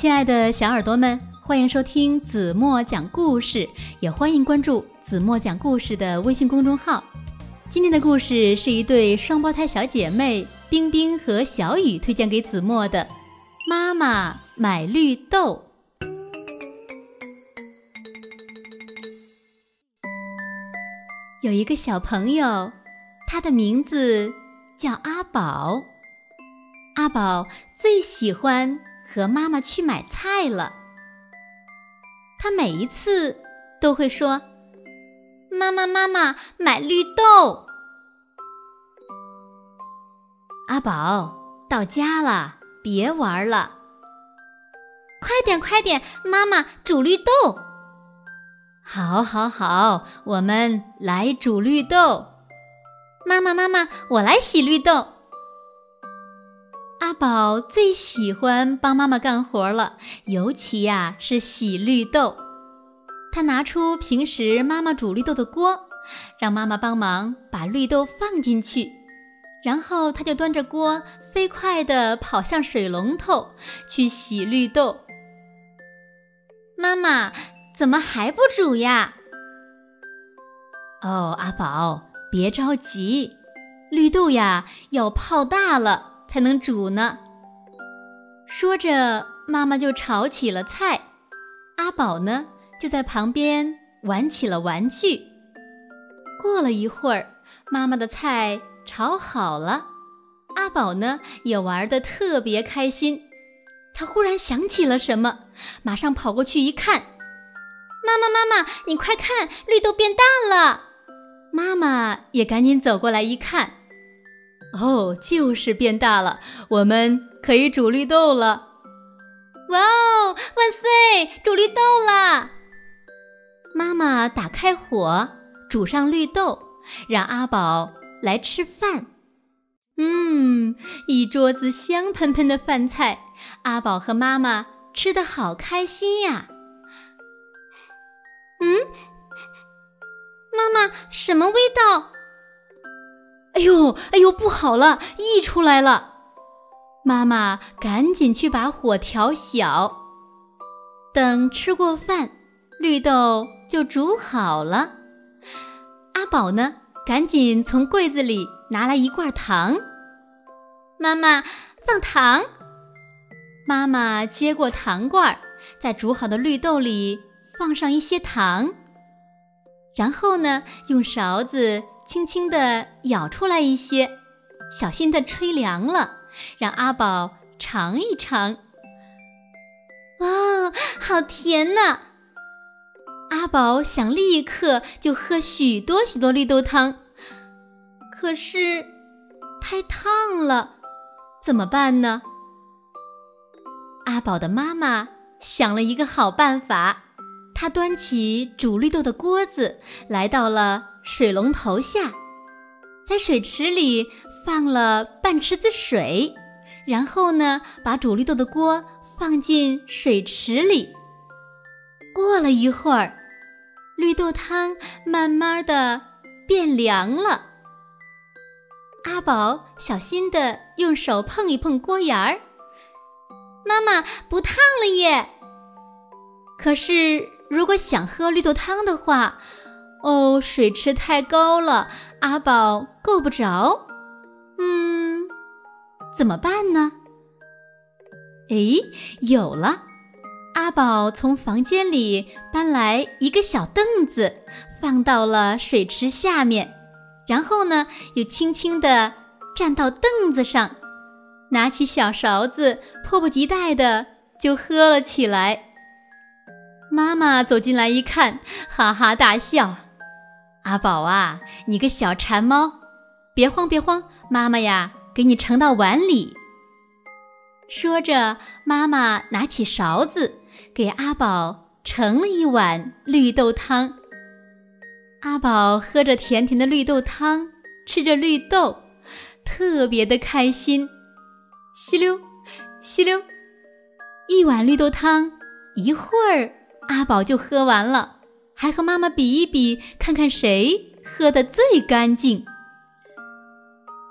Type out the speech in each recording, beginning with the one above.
亲爱的小耳朵们，欢迎收听子墨讲故事，也欢迎关注子墨讲故事的微信公众号。今天的故事是一对双胞胎小姐妹冰冰和小雨推荐给子墨的。妈妈买绿豆。有一个小朋友，他的名字叫阿宝。阿宝最喜欢和妈妈去买菜了。他每一次都会说：“妈妈，妈妈，买绿豆。”阿宝到家了，别玩了，快点，快点，妈妈煮绿豆。好，好，好，我们来煮绿豆。妈妈，妈妈，我来洗绿豆。阿宝最喜欢帮妈妈干活了，尤其呀是洗绿豆。他拿出平时妈妈煮绿豆的锅，让妈妈帮忙把绿豆放进去，然后他就端着锅飞快地跑向水龙头去洗绿豆。妈妈。怎么还不煮呀？哦，阿宝，别着急，绿豆呀要泡大了才能煮呢。说着，妈妈就炒起了菜，阿宝呢就在旁边玩起了玩具。过了一会儿，妈妈的菜炒好了，阿宝呢也玩得特别开心。他忽然想起了什么，马上跑过去一看。妈妈，妈妈，你快看，绿豆变大了！妈妈也赶紧走过来一看，哦，就是变大了，我们可以煮绿豆了！哇哦，万岁，煮绿豆了！妈妈打开火，煮上绿豆，让阿宝来吃饭。嗯，一桌子香喷喷的饭菜，阿宝和妈妈吃的好开心呀！嗯，妈妈，什么味道？哎呦，哎呦，不好了，溢出来了！妈妈赶紧去把火调小。等吃过饭，绿豆就煮好了。阿宝呢，赶紧从柜子里拿来一罐糖。妈妈，放糖。妈妈接过糖罐，在煮好的绿豆里。放上一些糖，然后呢，用勺子轻轻地舀出来一些，小心地吹凉了，让阿宝尝一尝。哇，好甜呐！阿宝想立刻就喝许多许多绿豆汤，可是太烫了，怎么办呢？阿宝的妈妈想了一个好办法。她端起煮绿豆的锅子，来到了水龙头下，在水池里放了半池子水，然后呢，把煮绿豆的锅放进水池里。过了一会儿，绿豆汤慢慢的变凉了。阿宝小心的用手碰一碰锅沿儿，妈妈不烫了耶。可是。如果想喝绿豆汤的话，哦，水池太高了，阿宝够不着。嗯，怎么办呢？哎，有了！阿宝从房间里搬来一个小凳子，放到了水池下面，然后呢，又轻轻地站到凳子上，拿起小勺子，迫不及待的就喝了起来。妈妈走进来一看，哈哈大笑：“阿宝啊，你个小馋猫，别慌别慌，妈妈呀，给你盛到碗里。”说着，妈妈拿起勺子给阿宝盛了一碗绿豆汤。阿宝喝着甜甜的绿豆汤，吃着绿豆，特别的开心。吸溜，吸溜，一碗绿豆汤，一会儿。阿宝就喝完了，还和妈妈比一比，看看谁喝的最干净。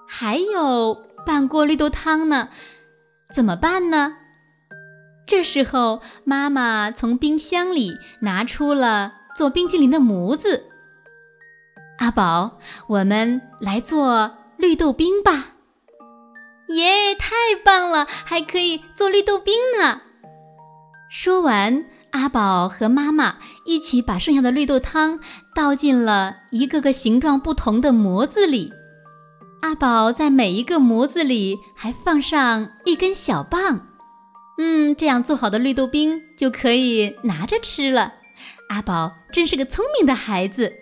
还有半锅绿豆汤呢，怎么办呢？这时候，妈妈从冰箱里拿出了做冰激凌的模子。阿宝，我们来做绿豆冰吧！耶，太棒了，还可以做绿豆冰呢！说完，阿宝和妈妈一起把剩下的绿豆汤倒进了一个个形状不同的模子里。阿宝在每一个模子里还放上一根小棒，嗯，这样做好的绿豆冰就可以拿着吃了。阿宝真是个聪明的孩子。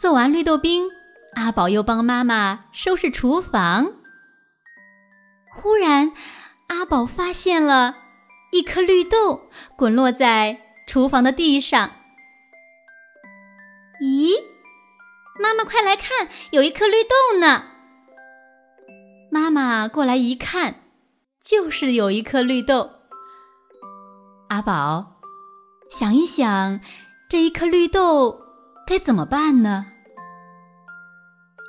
做完绿豆冰，阿宝又帮妈妈收拾厨房。忽然，阿宝发现了一颗绿豆滚落在厨房的地上。咦，妈妈，快来看，有一颗绿豆呢！妈妈过来一看，就是有一颗绿豆。阿宝，想一想，这一颗绿豆。该怎么办呢？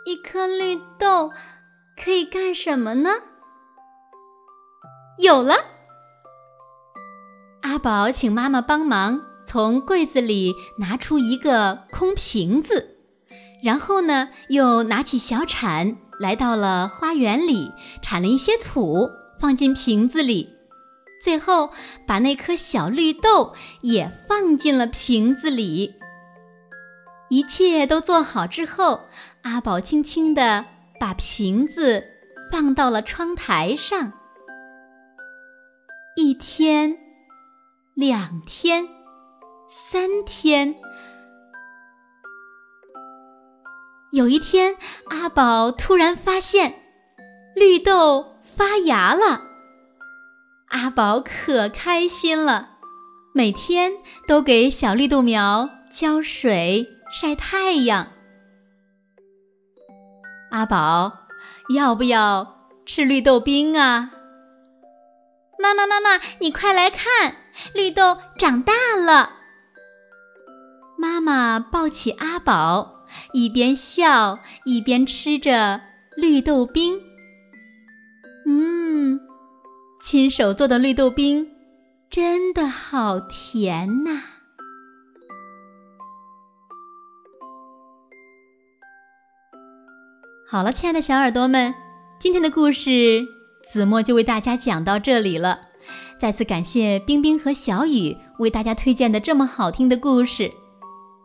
一颗绿豆可以干什么呢？有了！宝请妈妈帮忙从柜子里拿出一个空瓶子，然后呢，又拿起小铲来到了花园里，铲了一些土放进瓶子里，最后把那颗小绿豆也放进了瓶子里。一切都做好之后，阿宝轻轻地把瓶子放到了窗台上。一天，两天，三天。有一天，阿宝突然发现绿豆发芽了，阿宝可开心了，每天都给小绿豆苗浇水。晒太阳，阿宝，要不要吃绿豆冰啊？妈妈，妈妈，你快来看，绿豆长大了。妈妈抱起阿宝，一边笑一边吃着绿豆冰。嗯，亲手做的绿豆冰，真的好甜呐。好了，亲爱的小耳朵们，今天的故事子墨就为大家讲到这里了。再次感谢冰冰和小雨为大家推荐的这么好听的故事。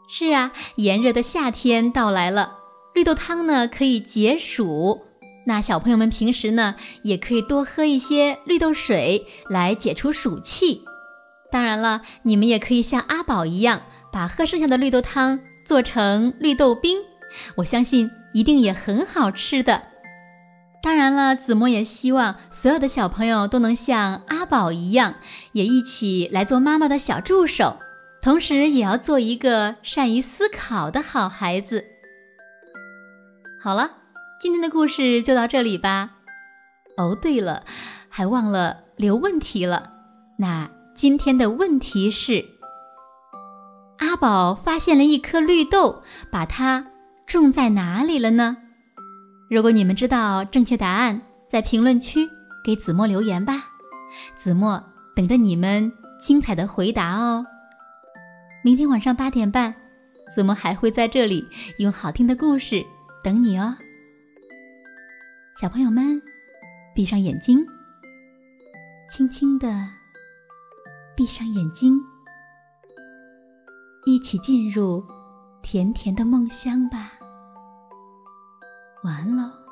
是啊，炎热的夏天到来了，绿豆汤呢可以解暑。那小朋友们平时呢也可以多喝一些绿豆水来解除暑气。当然了，你们也可以像阿宝一样，把喝剩下的绿豆汤做成绿豆冰。我相信。一定也很好吃的。当然了，子墨也希望所有的小朋友都能像阿宝一样，也一起来做妈妈的小助手，同时也要做一个善于思考的好孩子。好了，今天的故事就到这里吧。哦，对了，还忘了留问题了。那今天的问题是：阿宝发现了一颗绿豆，把它。种在哪里了呢？如果你们知道正确答案，在评论区给子墨留言吧，子墨等着你们精彩的回答哦。明天晚上八点半，子墨还会在这里用好听的故事等你哦。小朋友们，闭上眼睛，轻轻的闭上眼睛，一起进入。甜甜的梦乡吧，完了。